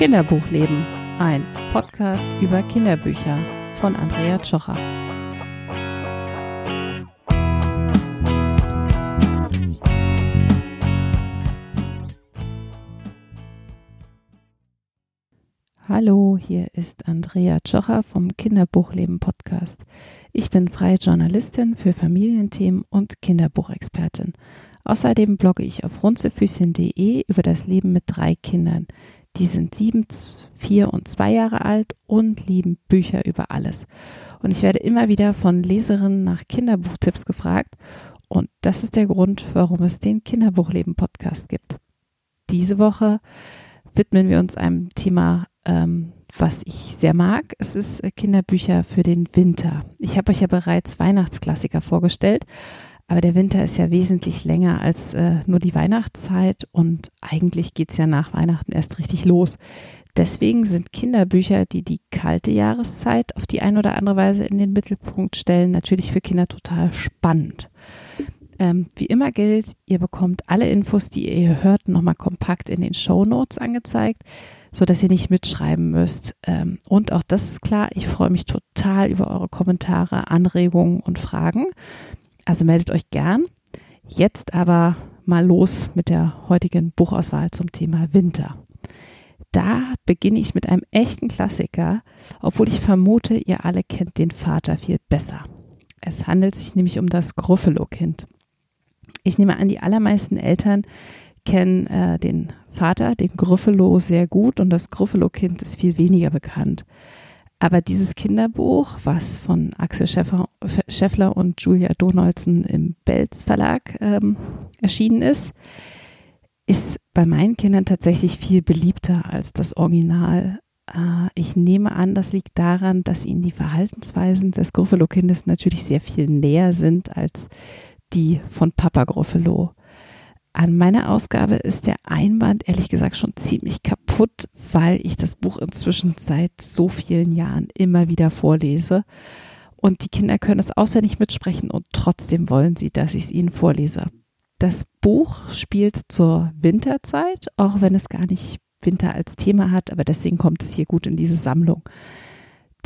Kinderbuchleben, ein Podcast über Kinderbücher von Andrea Tschocher. Hallo, hier ist Andrea Tschocher vom Kinderbuchleben Podcast. Ich bin freie Journalistin für Familienthemen und Kinderbuchexpertin. Außerdem blogge ich auf runzelfüßchen.de über das Leben mit drei Kindern. Die sind sieben, vier und zwei Jahre alt und lieben Bücher über alles. Und ich werde immer wieder von Leserinnen nach Kinderbuchtipps gefragt. Und das ist der Grund, warum es den Kinderbuchleben Podcast gibt. Diese Woche widmen wir uns einem Thema, ähm, was ich sehr mag. Es ist äh, Kinderbücher für den Winter. Ich habe euch ja bereits Weihnachtsklassiker vorgestellt, aber der Winter ist ja wesentlich länger als äh, nur die Weihnachtszeit und eigentlich geht es ja nach Weihnachten erst richtig los. Deswegen sind Kinderbücher, die die kalte Jahreszeit auf die eine oder andere Weise in den Mittelpunkt stellen, natürlich für Kinder total spannend. Ähm, wie immer gilt, ihr bekommt alle Infos, die ihr hört, nochmal kompakt in den Show Notes angezeigt, so dass ihr nicht mitschreiben müsst. Ähm, und auch das ist klar, ich freue mich total über eure Kommentare, Anregungen und Fragen. Also meldet euch gern. Jetzt aber mal los mit der heutigen Buchauswahl zum Thema Winter. Da beginne ich mit einem echten Klassiker, obwohl ich vermute, ihr alle kennt den Vater viel besser. Es handelt sich nämlich um das Gruffalo-Kind. Ich nehme an, die allermeisten Eltern kennen äh, den Vater, den Gruffalo, sehr gut und das Gruffalo-Kind ist viel weniger bekannt. Aber dieses Kinderbuch, was von Axel Schäfer, Schäffler und Julia Donaldson im Belz Verlag ähm, erschienen ist, ist bei meinen Kindern tatsächlich viel beliebter als das Original. Äh, ich nehme an, das liegt daran, dass ihnen die Verhaltensweisen des Gruffalo-Kindes natürlich sehr viel näher sind als die von Papa Gruffalo. An meiner Ausgabe ist der Einband ehrlich gesagt schon ziemlich kaputt, weil ich das Buch inzwischen seit so vielen Jahren immer wieder vorlese. Und die Kinder können es auswendig mitsprechen und trotzdem wollen sie, dass ich es ihnen vorlese. Das Buch spielt zur Winterzeit, auch wenn es gar nicht Winter als Thema hat, aber deswegen kommt es hier gut in diese Sammlung.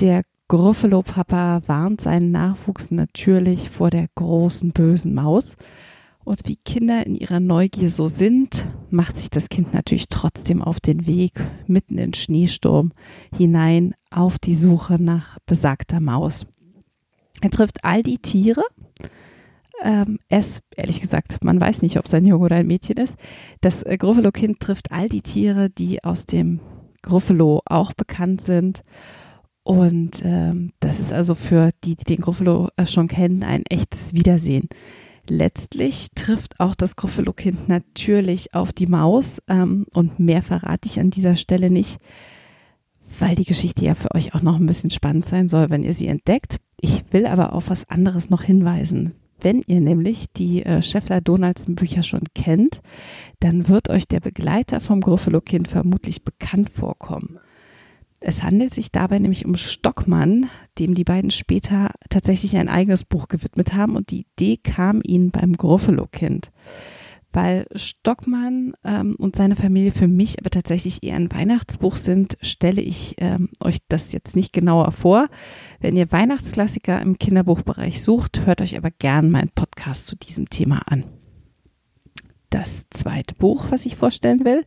Der Gruffalo-Papa warnt seinen Nachwuchs natürlich vor der großen bösen Maus. Und wie Kinder in ihrer Neugier so sind, macht sich das Kind natürlich trotzdem auf den Weg mitten in Schneesturm hinein auf die Suche nach besagter Maus. Er trifft all die Tiere. Ähm, es, ehrlich gesagt, man weiß nicht, ob es ein Junge oder ein Mädchen ist. Das äh, Gruffalo-Kind trifft all die Tiere, die aus dem Gruffalo auch bekannt sind und ähm, das ist also für die, die den Gruffalo äh, schon kennen, ein echtes Wiedersehen. Letztlich trifft auch das Gruffalo-Kind natürlich auf die Maus ähm, und mehr verrate ich an dieser Stelle nicht, weil die Geschichte ja für euch auch noch ein bisschen spannend sein soll, wenn ihr sie entdeckt. Ich will aber auf was anderes noch hinweisen. Wenn ihr nämlich die äh, Scheffler-Donaldson-Bücher schon kennt, dann wird euch der Begleiter vom Gruffalo-Kind vermutlich bekannt vorkommen. Es handelt sich dabei nämlich um Stockmann, dem die beiden später tatsächlich ein eigenes Buch gewidmet haben und die Idee kam ihnen beim Gruffalo-Kind. Weil Stockmann ähm, und seine Familie für mich aber tatsächlich eher ein Weihnachtsbuch sind, stelle ich ähm, euch das jetzt nicht genauer vor. Wenn ihr Weihnachtsklassiker im Kinderbuchbereich sucht, hört euch aber gern meinen Podcast zu diesem Thema an. Das zweite Buch, was ich vorstellen will,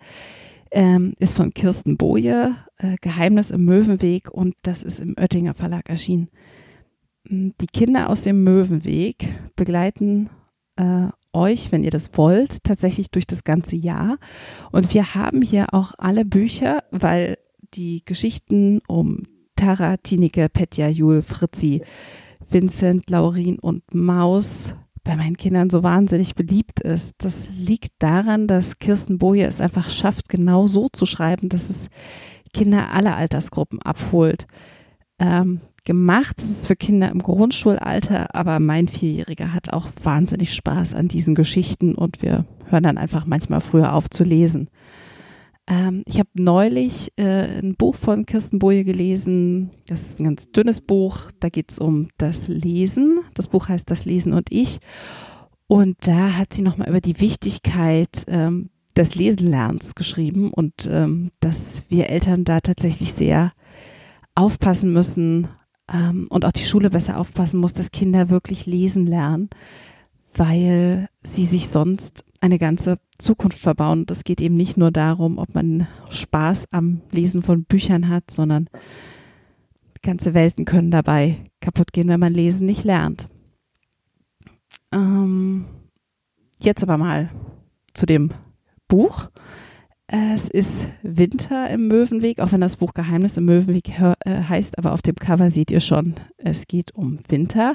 ähm, ist von Kirsten Boje, äh, Geheimnis im Möwenweg und das ist im Oettinger Verlag erschienen. Mm, die Kinder aus dem Möwenweg begleiten äh, euch, wenn ihr das wollt, tatsächlich durch das ganze Jahr. Und wir haben hier auch alle Bücher, weil die Geschichten um Tara, Tineke, Petja, Jul, Fritzi, Vincent, Laurin und Maus bei meinen Kindern so wahnsinnig beliebt ist. Das liegt daran, dass Kirsten Boje es einfach schafft, genau so zu schreiben, dass es Kinder aller Altersgruppen abholt. Ähm, gemacht ist es für Kinder im Grundschulalter, aber mein Vierjähriger hat auch wahnsinnig Spaß an diesen Geschichten und wir hören dann einfach manchmal früher auf zu lesen. Ähm, ich habe neulich äh, ein Buch von Kirsten Boje gelesen. Das ist ein ganz dünnes Buch. Da geht es um das Lesen. Das Buch heißt Das Lesen und ich. Und da hat sie nochmal über die Wichtigkeit ähm, des Lesenlernens geschrieben und ähm, dass wir Eltern da tatsächlich sehr aufpassen müssen ähm, und auch die Schule besser aufpassen muss, dass Kinder wirklich lesen lernen, weil sie sich sonst eine ganze Zukunft verbauen. Und es geht eben nicht nur darum, ob man Spaß am Lesen von Büchern hat, sondern ganze Welten können dabei kaputt gehen, wenn man Lesen nicht lernt. Ähm, jetzt aber mal zu dem Buch. Es ist Winter im Möwenweg, auch wenn das Buch Geheimnis im Möwenweg äh, heißt, aber auf dem Cover seht ihr schon, es geht um Winter.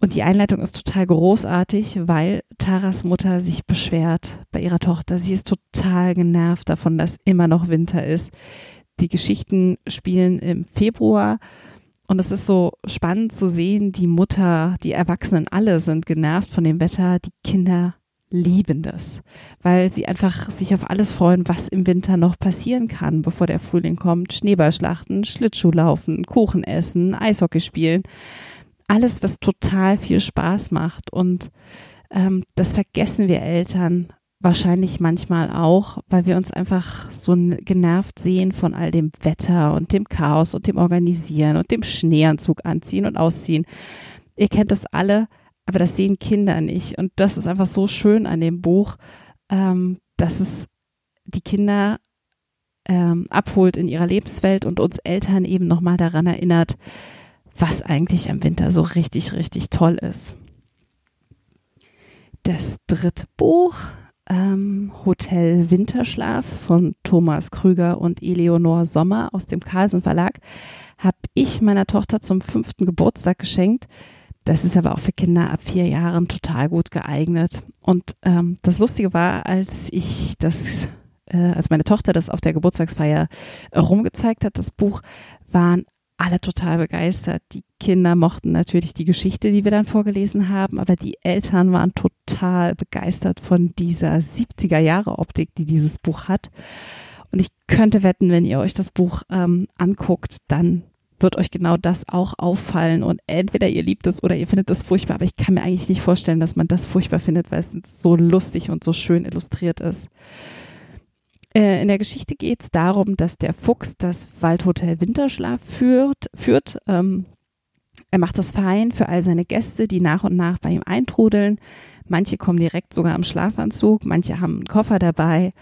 Und die Einleitung ist total großartig, weil Taras Mutter sich beschwert bei ihrer Tochter. Sie ist total genervt davon, dass immer noch Winter ist. Die Geschichten spielen im Februar und es ist so spannend zu sehen, die Mutter, die Erwachsenen alle sind genervt von dem Wetter, die Kinder lieben das, weil sie einfach sich auf alles freuen, was im Winter noch passieren kann, bevor der Frühling kommt. Schneeballschlachten, Schlittschuhlaufen, Kuchen essen, Eishockey spielen. Alles, was total viel Spaß macht. Und ähm, das vergessen wir Eltern wahrscheinlich manchmal auch, weil wir uns einfach so genervt sehen von all dem Wetter und dem Chaos und dem Organisieren und dem Schneeanzug anziehen und ausziehen. Ihr kennt das alle aber das sehen Kinder nicht. Und das ist einfach so schön an dem Buch, ähm, dass es die Kinder ähm, abholt in ihrer Lebenswelt und uns Eltern eben nochmal daran erinnert, was eigentlich am Winter so richtig, richtig toll ist. Das dritte Buch, ähm, Hotel Winterschlaf von Thomas Krüger und Eleonor Sommer aus dem Carlsen Verlag, habe ich meiner Tochter zum fünften Geburtstag geschenkt. Das ist aber auch für Kinder ab vier Jahren total gut geeignet. Und ähm, das Lustige war, als ich das, äh, als meine Tochter das auf der Geburtstagsfeier äh, rumgezeigt hat, das Buch, waren alle total begeistert. Die Kinder mochten natürlich die Geschichte, die wir dann vorgelesen haben, aber die Eltern waren total begeistert von dieser 70er Jahre Optik, die dieses Buch hat. Und ich könnte wetten, wenn ihr euch das Buch ähm, anguckt, dann wird euch genau das auch auffallen und entweder ihr liebt es oder ihr findet es furchtbar, aber ich kann mir eigentlich nicht vorstellen, dass man das furchtbar findet, weil es so lustig und so schön illustriert ist. Äh, in der Geschichte geht es darum, dass der Fuchs das Waldhotel Winterschlaf führt. führt. Ähm, er macht das fein für all seine Gäste, die nach und nach bei ihm eintrudeln. Manche kommen direkt sogar im Schlafanzug, manche haben einen Koffer dabei.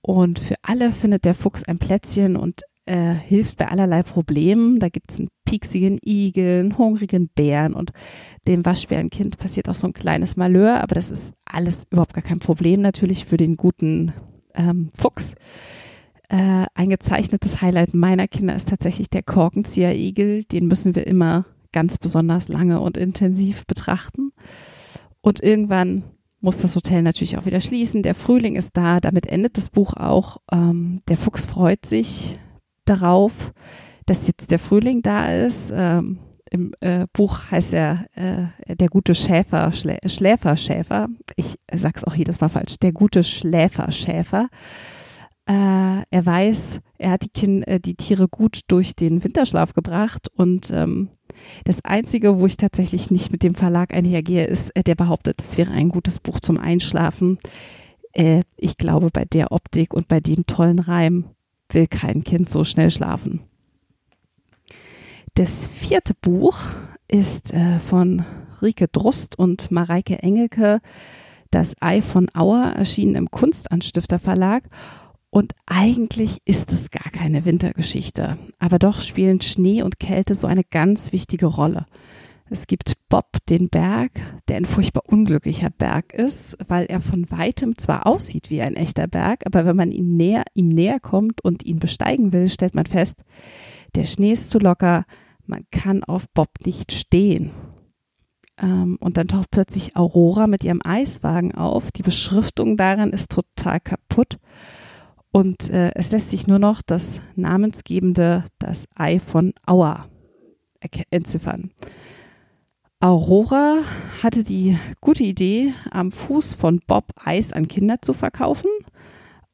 Und für alle findet der Fuchs ein Plätzchen und äh, hilft bei allerlei Problemen. Da gibt es einen pieksigen Igel, einen hungrigen Bären und dem Waschbärenkind passiert auch so ein kleines Malheur, aber das ist alles überhaupt gar kein Problem natürlich für den guten ähm, Fuchs. Äh, ein gezeichnetes Highlight meiner Kinder ist tatsächlich der Korkenzieher-Igel. Den müssen wir immer ganz besonders lange und intensiv betrachten. Und irgendwann muss das Hotel natürlich auch wieder schließen. Der Frühling ist da, damit endet das Buch auch. Ähm, der Fuchs freut sich, darauf, dass jetzt der Frühling da ist. Ähm, Im äh, Buch heißt er äh, der gute Schäfer, Schlä Schläferschäfer. Ich sag's auch jedes Mal falsch. Der gute Schläferschäfer. Äh, er weiß, er hat die, kind, äh, die Tiere gut durch den Winterschlaf gebracht und ähm, das Einzige, wo ich tatsächlich nicht mit dem Verlag einhergehe, ist, äh, der behauptet, es wäre ein gutes Buch zum Einschlafen. Äh, ich glaube, bei der Optik und bei den tollen Reimen will kein Kind so schnell schlafen. Das vierte Buch ist äh, von Rike Drust und Mareike Engelke. Das Ei von Auer erschienen im Kunstanstifter Verlag. Und eigentlich ist es gar keine Wintergeschichte. Aber doch spielen Schnee und Kälte so eine ganz wichtige Rolle. Es gibt Bob den Berg, der ein furchtbar unglücklicher Berg ist, weil er von weitem zwar aussieht wie ein echter Berg, aber wenn man ihn näher, ihm näher kommt und ihn besteigen will, stellt man fest, der Schnee ist zu locker, man kann auf Bob nicht stehen. Ähm, und dann taucht plötzlich Aurora mit ihrem Eiswagen auf. Die Beschriftung daran ist total kaputt. Und äh, es lässt sich nur noch das namensgebende, das Ei von Auer entziffern. Aurora hatte die gute Idee, am Fuß von Bob Eis an Kinder zu verkaufen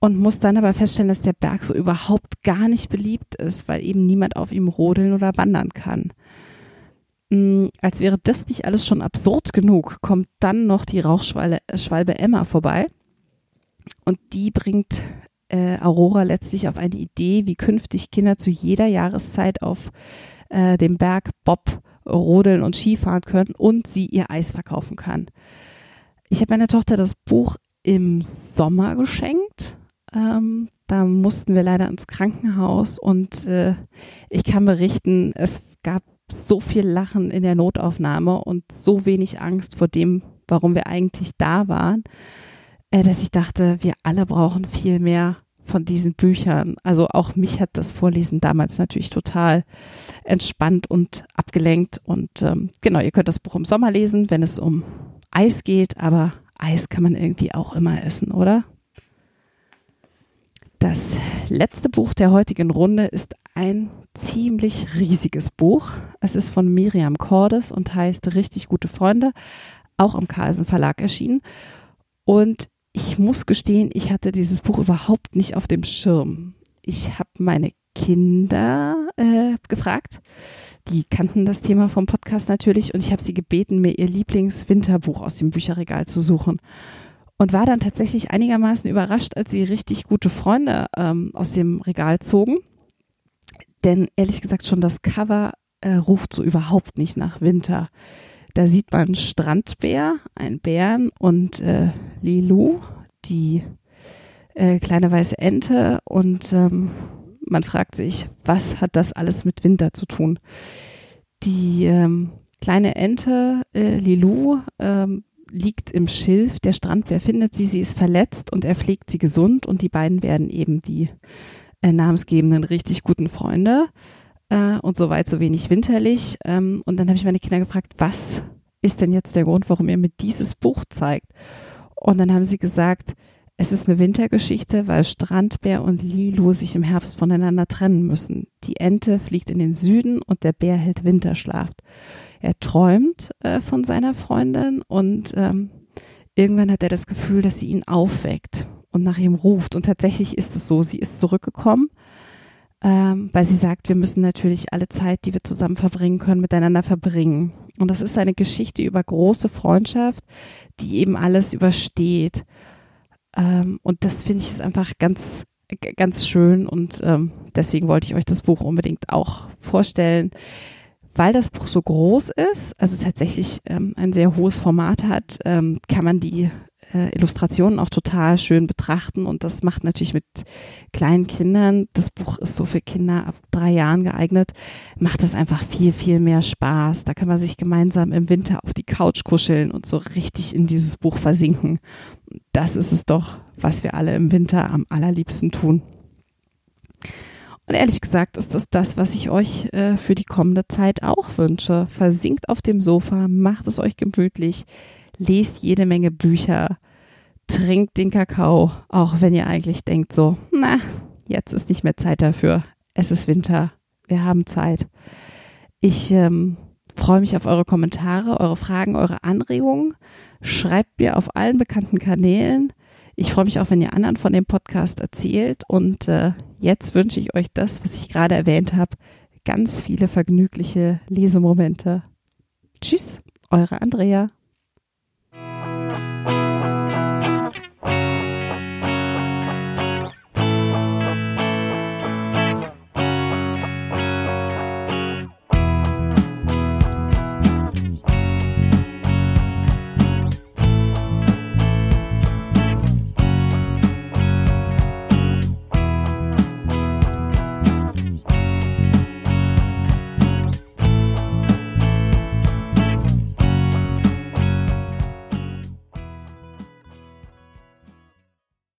und muss dann aber feststellen, dass der Berg so überhaupt gar nicht beliebt ist, weil eben niemand auf ihm rodeln oder wandern kann. Mm, als wäre das nicht alles schon absurd genug, kommt dann noch die Rauchschwalbe Emma vorbei. Und die bringt äh, Aurora letztlich auf eine Idee, wie künftig Kinder zu jeder Jahreszeit auf äh, dem Berg Bob rodeln und Skifahren können und sie ihr Eis verkaufen kann. Ich habe meiner Tochter das Buch im Sommer geschenkt. Ähm, da mussten wir leider ins Krankenhaus und äh, ich kann berichten, es gab so viel Lachen in der Notaufnahme und so wenig Angst vor dem, warum wir eigentlich da waren, äh, dass ich dachte, wir alle brauchen viel mehr von diesen Büchern. Also auch mich hat das Vorlesen damals natürlich total entspannt und abgelenkt. Und ähm, genau, ihr könnt das Buch im Sommer lesen, wenn es um Eis geht, aber Eis kann man irgendwie auch immer essen, oder? Das letzte Buch der heutigen Runde ist ein ziemlich riesiges Buch. Es ist von Miriam Cordes und heißt Richtig gute Freunde, auch am Carlsen Verlag erschienen. Und ich muss gestehen, ich hatte dieses Buch überhaupt nicht auf dem Schirm. Ich habe meine Kinder äh, gefragt. Die kannten das Thema vom Podcast natürlich und ich habe sie gebeten, mir ihr Lieblingswinterbuch aus dem Bücherregal zu suchen. Und war dann tatsächlich einigermaßen überrascht, als sie richtig gute Freunde ähm, aus dem Regal zogen. Denn ehrlich gesagt, schon das Cover äh, ruft so überhaupt nicht nach Winter. Da sieht man Strandbär, ein Bären und äh, Lilou, die äh, kleine weiße Ente. Und ähm, man fragt sich, was hat das alles mit Winter zu tun? Die ähm, kleine Ente, äh, Lilou, ähm, liegt im Schilf. Der Strandbär findet sie, sie ist verletzt und er pflegt sie gesund und die beiden werden eben die äh, namensgebenden richtig guten Freunde äh, und so weit so wenig winterlich. Ähm, und dann habe ich meine Kinder gefragt, was ist denn jetzt der Grund, warum ihr mir dieses Buch zeigt? Und dann haben sie gesagt, es ist eine Wintergeschichte, weil Strandbär und Lilo sich im Herbst voneinander trennen müssen. Die Ente fliegt in den Süden und der Bär hält Winterschlaf. Er träumt äh, von seiner Freundin und ähm, irgendwann hat er das Gefühl, dass sie ihn aufweckt und nach ihm ruft. Und tatsächlich ist es so, sie ist zurückgekommen ähm, weil sie sagt, wir müssen natürlich alle Zeit, die wir zusammen verbringen können, miteinander verbringen. Und das ist eine Geschichte über große Freundschaft, die eben alles übersteht. Ähm, und das finde ich ist einfach ganz, ganz schön und ähm, deswegen wollte ich euch das Buch unbedingt auch vorstellen. Weil das Buch so groß ist, also tatsächlich ähm, ein sehr hohes Format hat, ähm, kann man die äh, Illustrationen auch total schön betrachten und das macht natürlich mit kleinen Kindern, das Buch ist so für Kinder ab drei Jahren geeignet, macht das einfach viel, viel mehr Spaß. Da kann man sich gemeinsam im Winter auf die Couch kuscheln und so richtig in dieses Buch versinken. Das ist es doch, was wir alle im Winter am allerliebsten tun. Und ehrlich gesagt ist das das, was ich euch äh, für die kommende Zeit auch wünsche. Versinkt auf dem Sofa, macht es euch gemütlich, lest jede Menge Bücher, trinkt den Kakao, auch wenn ihr eigentlich denkt so, na, jetzt ist nicht mehr Zeit dafür. Es ist Winter, wir haben Zeit. Ich ähm, freue mich auf eure Kommentare, eure Fragen, eure Anregungen. Schreibt mir auf allen bekannten Kanälen. Ich freue mich auch, wenn ihr anderen von dem Podcast erzählt. Und äh, jetzt wünsche ich euch das, was ich gerade erwähnt habe, ganz viele vergnügliche Lesemomente. Tschüss, eure Andrea.